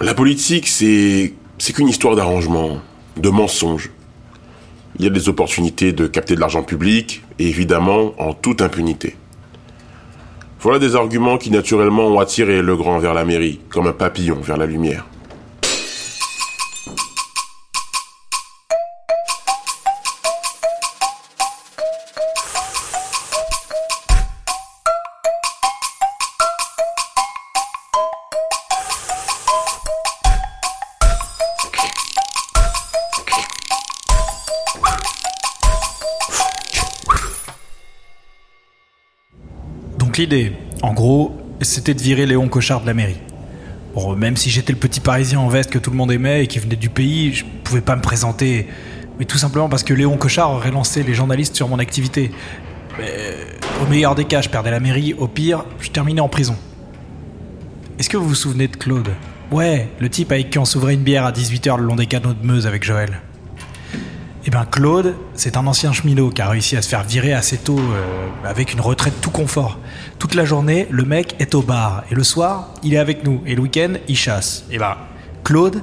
La politique, c'est. c'est qu'une histoire d'arrangement, de mensonges. Il y a des opportunités de capter de l'argent public, évidemment en toute impunité. Voilà des arguments qui naturellement ont attiré le grand vers la mairie, comme un papillon vers la lumière. L'idée, en gros, c'était de virer Léon Cochard de la mairie. Bon, même si j'étais le petit parisien en veste que tout le monde aimait et qui venait du pays, je pouvais pas me présenter. Mais tout simplement parce que Léon Cochard aurait lancé les journalistes sur mon activité. au meilleur des cas, je perdais la mairie. Au pire, je terminais en prison. Est-ce que vous vous souvenez de Claude? Ouais, le type avec qui on s'ouvrait une bière à 18h le long des canaux de Meuse avec Joël. Bien, Claude, c'est un ancien cheminot qui a réussi à se faire virer assez tôt euh, avec une retraite tout confort. Toute la journée, le mec est au bar et le soir, il est avec nous et le week-end, il chasse. Eh bien, Claude,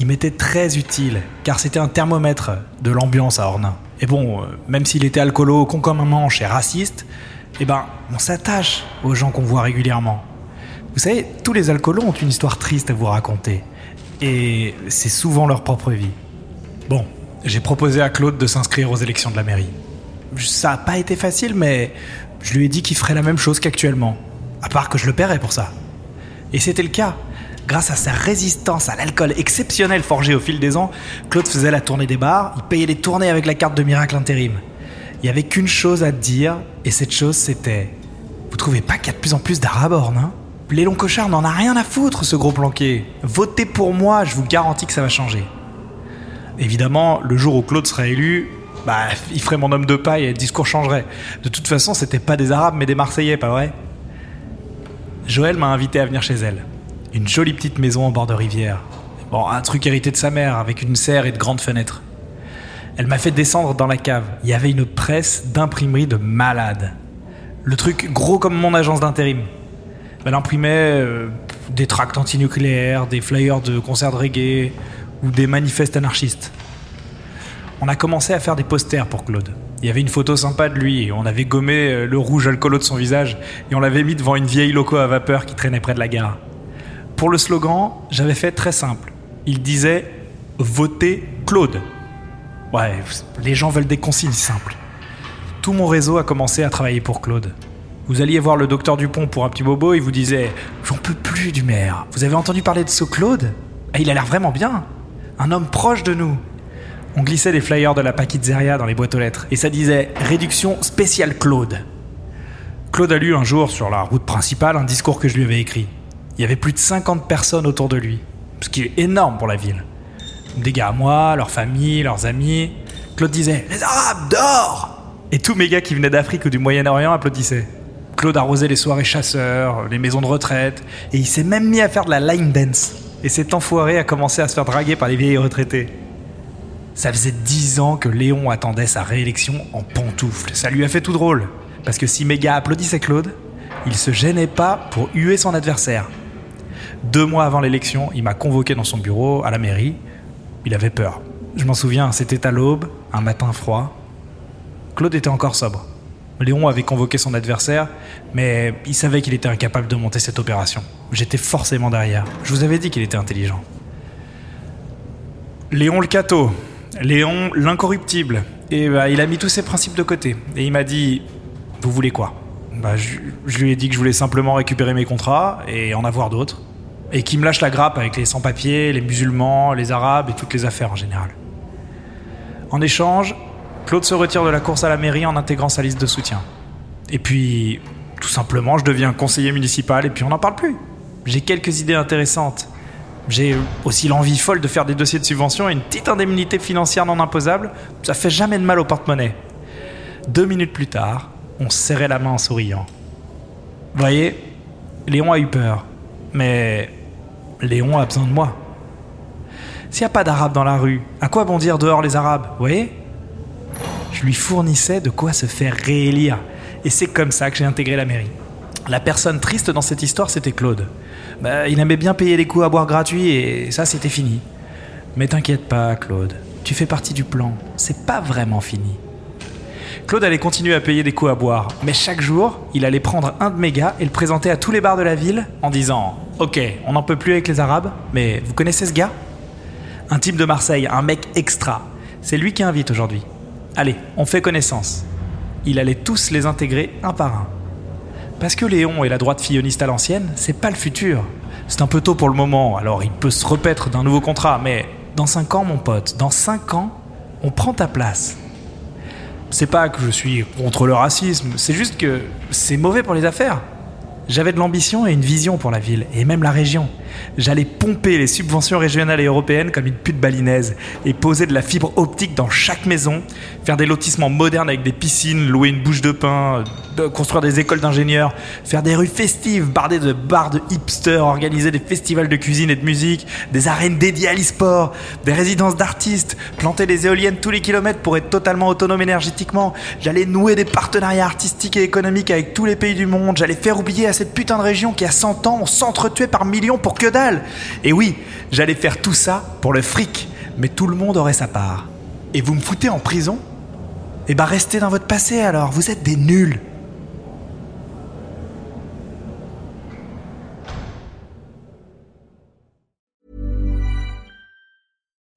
il m'était très utile car c'était un thermomètre de l'ambiance à Ornain. Et bon, euh, même s'il était alcoolo, con comme un manche et raciste, eh ben, on s'attache aux gens qu'on voit régulièrement. Vous savez, tous les alcoolos ont une histoire triste à vous raconter. Et c'est souvent leur propre vie. Bon, j'ai proposé à Claude de s'inscrire aux élections de la mairie. Ça n'a pas été facile, mais je lui ai dit qu'il ferait la même chose qu'actuellement. À part que je le paierais pour ça. Et c'était le cas. Grâce à sa résistance à l'alcool exceptionnel forgé au fil des ans, Claude faisait la tournée des bars, il payait les tournées avec la carte de miracle intérim. Il n'y avait qu'une chose à dire, et cette chose c'était Vous trouvez pas qu'il y a de plus en plus d'arabes hein? Lélon Cochard n'en a rien à foutre, ce gros planqué. Votez pour moi, je vous garantis que ça va changer. Évidemment, le jour où Claude sera élu, bah, il ferait mon homme de paille et le discours changerait. De toute façon, c'était pas des Arabes, mais des Marseillais, pas vrai? Joël m'a invité à venir chez elle. Une jolie petite maison en bord de rivière. Bon, un truc hérité de sa mère, avec une serre et de grandes fenêtres. Elle m'a fait descendre dans la cave. Il y avait une presse d'imprimerie de malade. Le truc gros comme mon agence d'intérim. Elle imprimait euh, des tracts antinucléaires, des flyers de concerts de reggae, ou des manifestes anarchistes. On a commencé à faire des posters pour Claude. Il y avait une photo sympa de lui, on avait gommé euh, le rouge alcoolo de son visage, et on l'avait mis devant une vieille loco à vapeur qui traînait près de la gare. Pour le slogan, j'avais fait très simple. Il disait Votez Claude. Ouais, les gens veulent des consignes simples. Tout mon réseau a commencé à travailler pour Claude. Vous alliez voir le docteur Dupont pour un petit bobo, il vous disait J'en peux plus du maire. Vous avez entendu parler de ce Claude? Ah, Il a l'air vraiment bien un homme proche de nous. On glissait des flyers de la Paquizzeria dans les boîtes aux lettres et ça disait Réduction spéciale Claude. Claude a lu un jour sur la route principale un discours que je lui avais écrit. Il y avait plus de 50 personnes autour de lui, ce qui est énorme pour la ville. Des gars à moi, leurs familles, leurs amis. Claude disait Les Arabes, dehors Et tous mes gars qui venaient d'Afrique ou du Moyen-Orient applaudissaient. Claude arrosait les soirées chasseurs, les maisons de retraite, et il s'est même mis à faire de la line dance et cet enfoiré a commencé à se faire draguer par les vieilles retraités. Ça faisait dix ans que Léon attendait sa réélection en pantoufles. Ça lui a fait tout drôle, parce que si mes gars applaudissaient Claude, il se gênait pas pour huer son adversaire. Deux mois avant l'élection, il m'a convoqué dans son bureau à la mairie. Il avait peur. Je m'en souviens, c'était à l'aube, un matin froid. Claude était encore sobre. Léon avait convoqué son adversaire, mais il savait qu'il était incapable de monter cette opération. J'étais forcément derrière. Je vous avais dit qu'il était intelligent. Léon le cateau, Léon l'incorruptible. Et bah, il a mis tous ses principes de côté. Et il m'a dit Vous voulez quoi? Bah, je, je, lui ai dit que je voulais simplement récupérer mes contrats et en avoir d'autres. Et qu'il me lâche la grappe avec les sans-papiers, les musulmans, les arabes et toutes les affaires en général. En échange, Claude se retire de la course à la mairie en intégrant sa liste de soutien. Et puis, tout simplement, je deviens conseiller municipal et puis on n'en parle plus. J'ai quelques idées intéressantes. J'ai aussi l'envie folle de faire des dossiers de subvention et une petite indemnité financière non imposable. Ça fait jamais de mal au porte-monnaie. Deux minutes plus tard, on serrait la main en souriant. Vous voyez, Léon a eu peur. Mais Léon a besoin de moi. S'il n'y a pas d'Arabes dans la rue, à quoi bon dire dehors les Arabes Vous voyez? Je lui fournissais de quoi se faire réélire. Et c'est comme ça que j'ai intégré la mairie. La personne triste dans cette histoire, c'était Claude. Bah, il aimait bien payer les coups à boire gratuits et ça, c'était fini. Mais t'inquiète pas, Claude. Tu fais partie du plan. C'est pas vraiment fini. Claude allait continuer à payer des coups à boire, mais chaque jour, il allait prendre un de mes gars et le présenter à tous les bars de la ville en disant Ok, on n'en peut plus avec les Arabes, mais vous connaissez ce gars? Un type de Marseille, un mec extra. C'est lui qui invite aujourd'hui. Allez, on fait connaissance. Il allait tous les intégrer un par un. Parce que Léon et la droite filloniste à l'ancienne, c'est pas le futur. C'est un peu tôt pour le moment, alors il peut se repaître d'un nouveau contrat, mais dans 5 ans, mon pote, dans 5 ans, on prend ta place. C'est pas que je suis contre le racisme, c'est juste que c'est mauvais pour les affaires. J'avais de l'ambition et une vision pour la ville, et même la région. J'allais pomper les subventions régionales et européennes comme une pute balinaise, et poser de la fibre optique dans chaque maison, faire des lotissements modernes avec des piscines, louer une bouche de pain, construire des écoles d'ingénieurs, faire des rues festives bardées de bars de hipsters, organiser des festivals de cuisine et de musique, des arènes dédiées à l'e-sport, des résidences d'artistes, planter des éoliennes tous les kilomètres pour être totalement autonome énergétiquement. J'allais nouer des partenariats artistiques et économiques avec tous les pays du monde. J'allais faire oublier à cette putain de région qui a 100 ans, on s'entretuait par millions pour que dalle. Et oui, j'allais faire tout ça pour le fric, mais tout le monde aurait sa part. Et vous me foutez en prison? Eh ben restez dans votre passé alors, vous êtes des nuls.